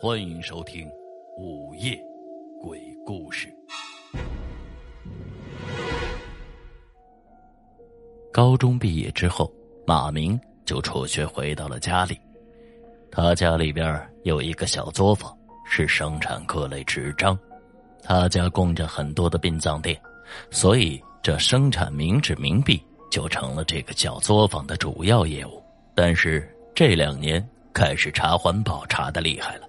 欢迎收听《午夜鬼故事》。高中毕业之后，马明就辍学回到了家里。他家里边有一个小作坊，是生产各类纸张。他家供着很多的殡葬店，所以这生产冥纸冥币就成了这个小作坊的主要业务。但是这两年开始查环保，查的厉害了。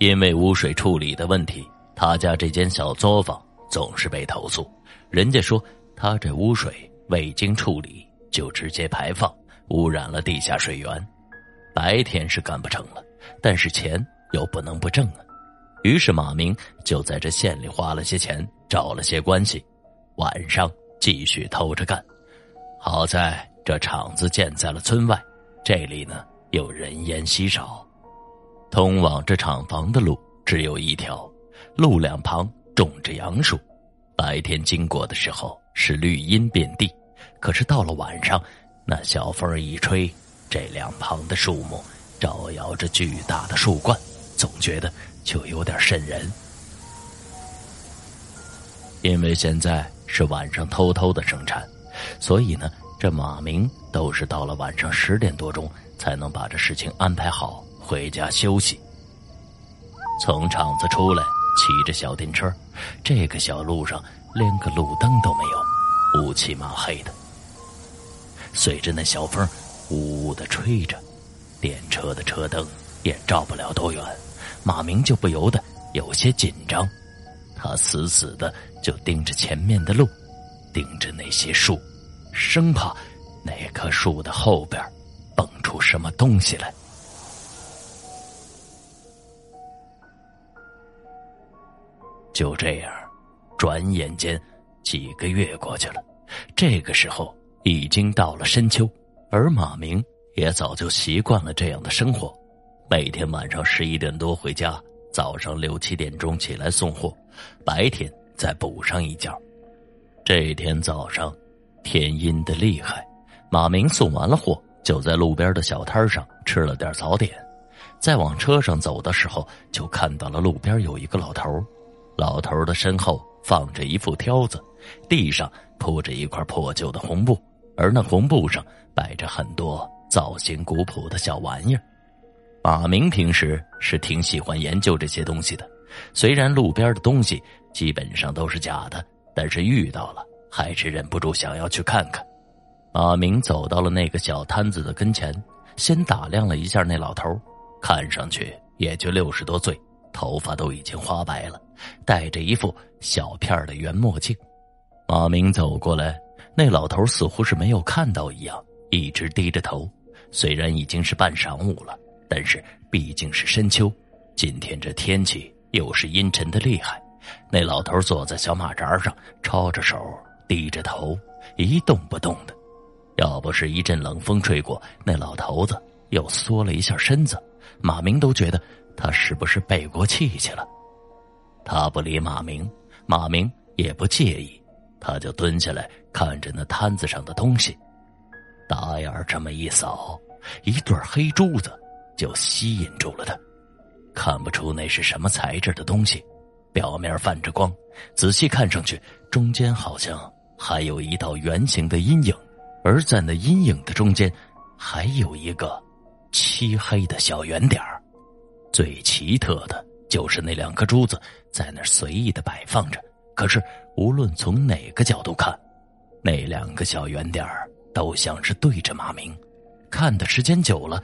因为污水处理的问题，他家这间小作坊总是被投诉。人家说他这污水未经处理就直接排放，污染了地下水源。白天是干不成了，但是钱又不能不挣啊。于是马明就在这县里花了些钱，找了些关系，晚上继续偷着干。好在这厂子建在了村外，这里呢又人烟稀少。通往这厂房的路只有一条，路两旁种着杨树，白天经过的时候是绿荫遍地，可是到了晚上，那小风一吹，这两旁的树木招摇着巨大的树冠，总觉得就有点瘆人。因为现在是晚上偷偷的生产，所以呢，这马明都是到了晚上十点多钟才能把这事情安排好。回家休息。从厂子出来，骑着小电车，这个小路上连个路灯都没有，乌漆麻黑的。随着那小风呜呜的吹着，电车的车灯也照不了多远，马明就不由得有些紧张。他死死的就盯着前面的路，盯着那些树，生怕那棵树的后边蹦出什么东西来。就这样，转眼间几个月过去了。这个时候已经到了深秋，而马明也早就习惯了这样的生活，每天晚上十一点多回家，早上六七点钟起来送货，白天再补上一觉。这天早上，天阴的厉害，马明送完了货，就在路边的小摊上吃了点早点，在往车上走的时候，就看到了路边有一个老头。老头的身后放着一副挑子，地上铺着一块破旧的红布，而那红布上摆着很多造型古朴的小玩意儿。马明平时是挺喜欢研究这些东西的，虽然路边的东西基本上都是假的，但是遇到了还是忍不住想要去看看。马明走到了那个小摊子的跟前，先打量了一下那老头，看上去也就六十多岁。头发都已经花白了，戴着一副小片的圆墨镜。马明走过来，那老头似乎是没有看到一样，一直低着头。虽然已经是半晌午了，但是毕竟是深秋，今天这天气又是阴沉的厉害。那老头坐在小马扎上，抄着手，低着头，一动不动的。要不是一阵冷风吹过，那老头子又缩了一下身子，马明都觉得。他是不是背过气去了？他不理马明，马明也不介意，他就蹲下来看着那摊子上的东西，打眼这么一扫，一对黑珠子就吸引住了他。看不出那是什么材质的东西，表面泛着光，仔细看上去，中间好像还有一道圆形的阴影，而在那阴影的中间，还有一个漆黑的小圆点儿。最奇特的就是那两颗珠子在那随意的摆放着，可是无论从哪个角度看，那两个小圆点都像是对着马明。看的时间久了，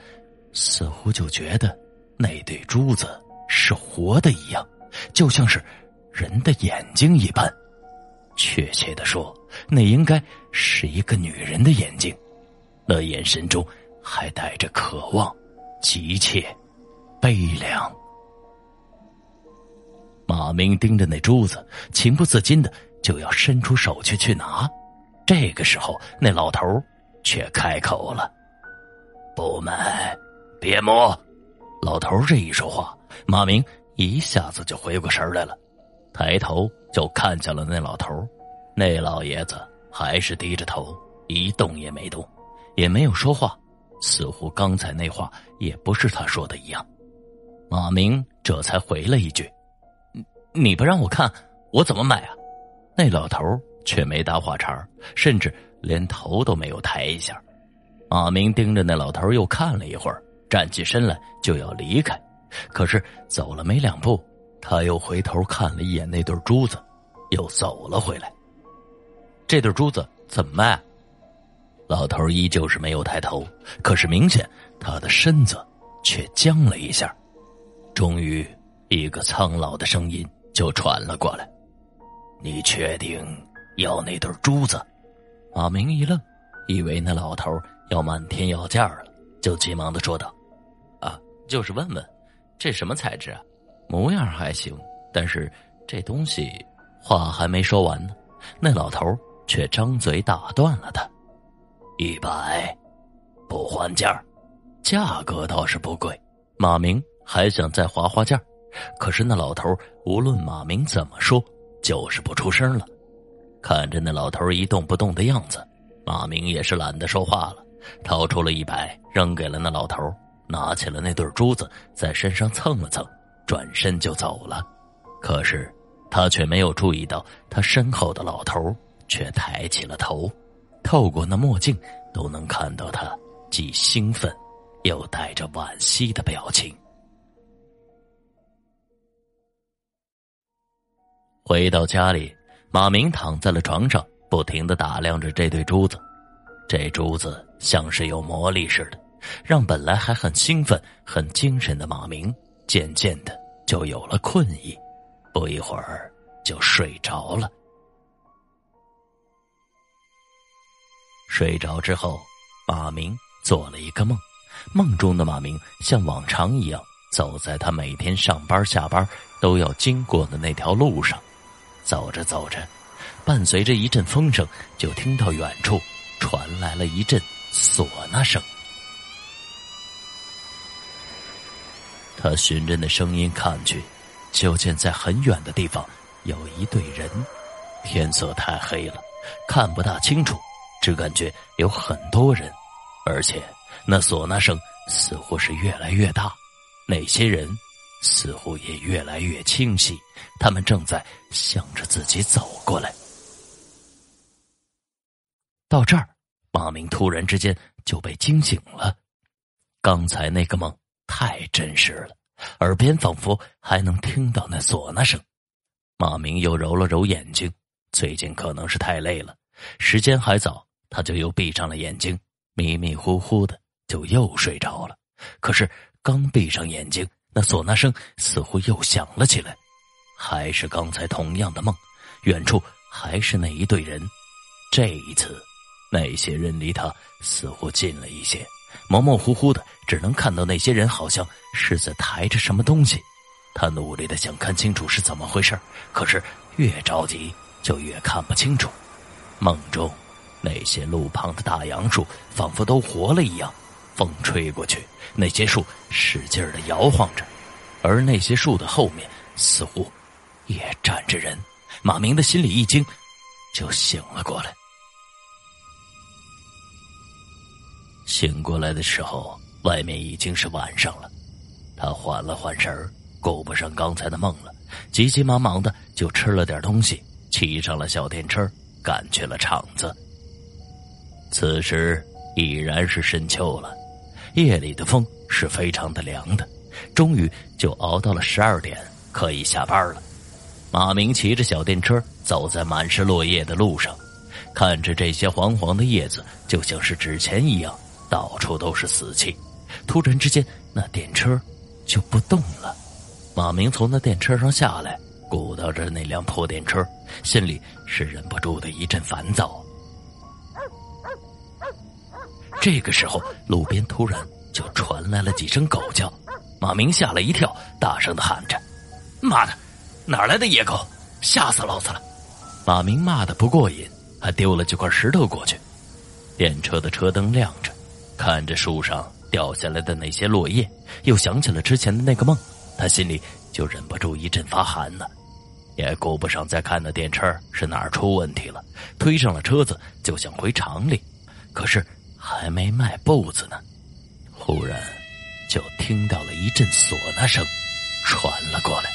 似乎就觉得那对珠子是活的一样，就像是人的眼睛一般。确切的说，那应该是一个女人的眼睛，那眼神中还带着渴望、急切。悲凉。马明盯着那珠子，情不自禁的就要伸出手去去拿。这个时候，那老头却开口了：“不买，别摸。”老头这一说话，马明一下子就回过神来了，抬头就看见了那老头。那老爷子还是低着头，一动也没动，也没有说话，似乎刚才那话也不是他说的一样。马明这才回了一句：“你你不让我看，我怎么买啊？”那老头却没搭话茬，甚至连头都没有抬一下。马明盯着那老头又看了一会儿，站起身来就要离开，可是走了没两步，他又回头看了一眼那对珠子，又走了回来。这对珠子怎么卖？老头依旧是没有抬头，可是明显他的身子却僵了一下。终于，一个苍老的声音就传了过来。你确定要那对珠子？马明一愣，以为那老头要漫天要价了，就急忙的说道：“啊，就是问问，这什么材质啊？模样还行，但是这东西……”话还没说完呢，那老头却张嘴打断了他：“一百，不还价，价格倒是不贵。”马明还想再划划价，可是那老头无论马明怎么说。就是不出声了，看着那老头一动不动的样子，马明也是懒得说话了，掏出了一百扔给了那老头，拿起了那对珠子在身上蹭了蹭，转身就走了。可是他却没有注意到，他身后的老头却抬起了头，透过那墨镜都能看到他既兴奋又带着惋惜的表情。回到家里，马明躺在了床上，不停的打量着这对珠子。这珠子像是有魔力似的，让本来还很兴奋、很精神的马明渐渐的就有了困意，不一会儿就睡着了。睡着之后，马明做了一个梦，梦中的马明像往常一样走在他每天上班下班都要经过的那条路上。走着走着，伴随着一阵风声，就听到远处传来了一阵唢呐声。他循着那声音看去，就见在很远的地方有一队人。天色太黑了，看不大清楚，只感觉有很多人，而且那唢呐声似乎是越来越大。那些人？似乎也越来越清晰，他们正在向着自己走过来。到这儿，马明突然之间就被惊醒了。刚才那个梦太真实了，耳边仿佛还能听到那唢呐声。马明又揉了揉眼睛，最近可能是太累了，时间还早，他就又闭上了眼睛，迷迷糊糊的就又睡着了。可是刚闭上眼睛。那唢呐声似乎又响了起来，还是刚才同样的梦，远处还是那一队人。这一次，那些人离他似乎近了一些，模模糊糊的，只能看到那些人好像是在抬着什么东西。他努力的想看清楚是怎么回事，可是越着急就越看不清楚。梦中，那些路旁的大杨树仿佛都活了一样。风吹过去，那些树使劲的摇晃着，而那些树的后面似乎也站着人。马明的心里一惊，就醒了过来。醒过来的时候，外面已经是晚上了。他缓了缓神儿，顾不上刚才的梦了，急急忙忙的就吃了点东西，骑上了小电车，赶去了厂子。此时已然是深秋了。夜里的风是非常的凉的，终于就熬到了十二点，可以下班了。马明骑着小电车走在满是落叶的路上，看着这些黄黄的叶子，就像是纸钱一样，到处都是死气。突然之间，那电车就不动了。马明从那电车上下来，鼓捣着那辆破电车，心里是忍不住的一阵烦躁。这个时候，路边突然就传来了几声狗叫，马明吓了一跳，大声的喊着：“妈的，哪来的野狗？吓死老子了！”马明骂的不过瘾，还丢了几块石头过去。电车的车灯亮着，看着树上掉下来的那些落叶，又想起了之前的那个梦，他心里就忍不住一阵发寒呢。也顾不上再看那电车是哪儿出问题了，推上了车子就想回厂里，可是。还没迈步子呢，忽然就听到了一阵唢呐声，传了过来。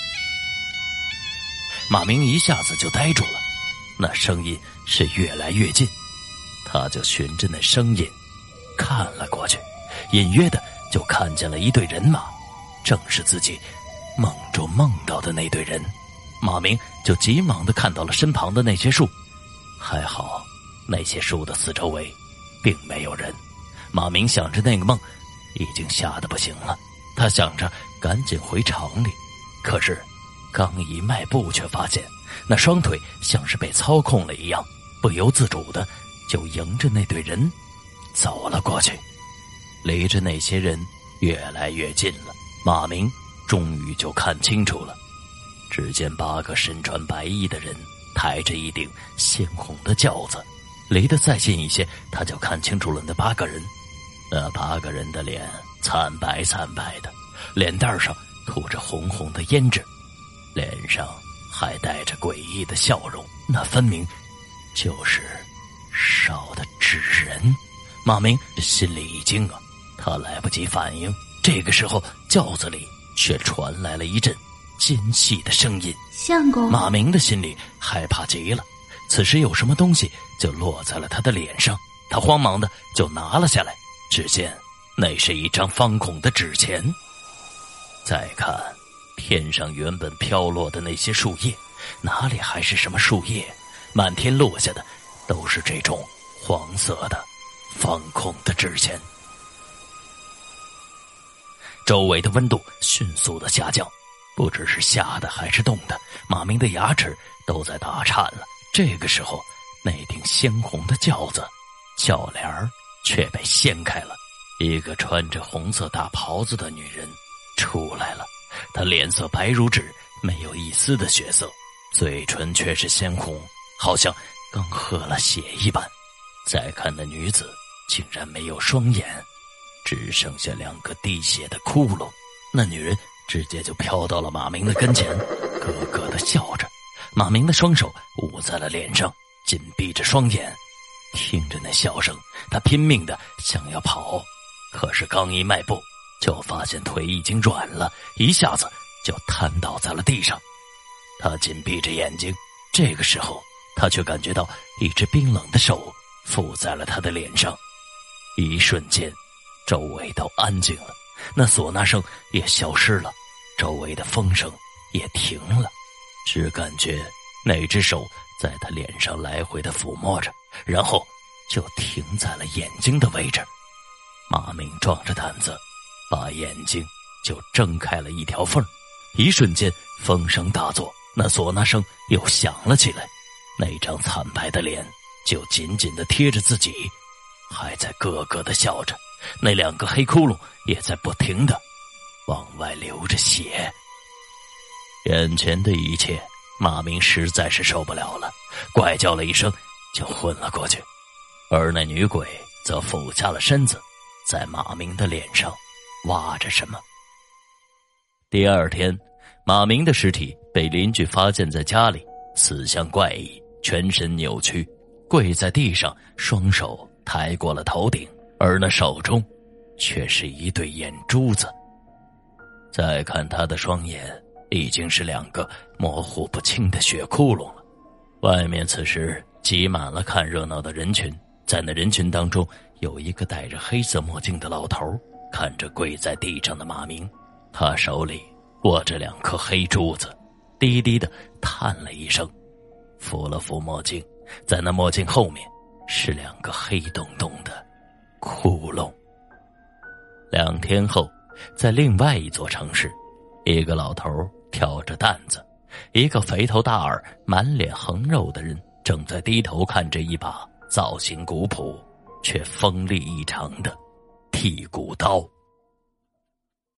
马明一下子就呆住了，那声音是越来越近，他就循着那声音看了过去，隐约的就看见了一队人马，正是自己梦中梦到的那队人。马明就急忙的看到了身旁的那些树，还好那些树的四周围并没有人。马明想着那个梦，已经吓得不行了，他想着赶紧回厂里，可是。刚一迈步，却发现那双腿像是被操控了一样，不由自主的就迎着那队人走了过去。离着那些人越来越近了，马明终于就看清楚了。只见八个身穿白衣的人抬着一顶鲜红的轿子，离得再近一些，他就看清楚了那八个人。那八个人的脸惨白惨白的，脸蛋上涂着红红的胭脂。脸上还带着诡异的笑容，那分明就是烧的纸人。马明心里一惊啊，他来不及反应。这个时候，轿子里却传来了一阵尖细的声音。相公，马明的心里害怕极了。此时有什么东西就落在了他的脸上，他慌忙的就拿了下来。只见那是一张方孔的纸钱。再看。天上原本飘落的那些树叶，哪里还是什么树叶？满天落下的都是这种黄色的、方孔的纸钱。周围的温度迅速的下降，不知是下的还是冻的，马明的牙齿都在打颤了。这个时候，那顶鲜红的轿子轿帘儿却被掀开了，一个穿着红色大袍子的女人出来了。她脸色白如纸，没有一丝的血色，嘴唇却是鲜红，好像刚喝了血一般。再看那女子，竟然没有双眼，只剩下两个滴血的窟窿。那女人直接就飘到了马明的跟前，咯咯的笑着。马明的双手捂在了脸上，紧闭着双眼，听着那笑声，他拼命的想要跑，可是刚一迈步。就发现腿已经软了，一下子就瘫倒在了地上。他紧闭着眼睛，这个时候他却感觉到一只冰冷的手附在了他的脸上。一瞬间，周围都安静了，那唢呐声也消失了，周围的风声也停了，只感觉那只手在他脸上来回的抚摸着，然后就停在了眼睛的位置。马明壮着胆子。把眼睛就睁开了一条缝一瞬间风声大作，那唢呐声又响了起来，那张惨白的脸就紧紧的贴着自己，还在咯咯的笑着，那两个黑窟窿也在不停的往外流着血。眼前的一切，马明实在是受不了了，怪叫了一声就昏了过去，而那女鬼则俯下了身子，在马明的脸上。挖着什么？第二天，马明的尸体被邻居发现在家里，死相怪异，全身扭曲，跪在地上，双手抬过了头顶，而那手中却是一对眼珠子。再看他的双眼，已经是两个模糊不清的血窟窿了。外面此时挤满了看热闹的人群，在那人群当中，有一个戴着黑色墨镜的老头。看着跪在地上的马明，他手里握着两颗黑珠子，低低的叹了一声，扶了扶墨镜，在那墨镜后面是两个黑洞洞的窟窿。两天后，在另外一座城市，一个老头挑着担子，一个肥头大耳、满脸横肉的人正在低头看着一把造型古朴却锋利异常的。剔骨刀。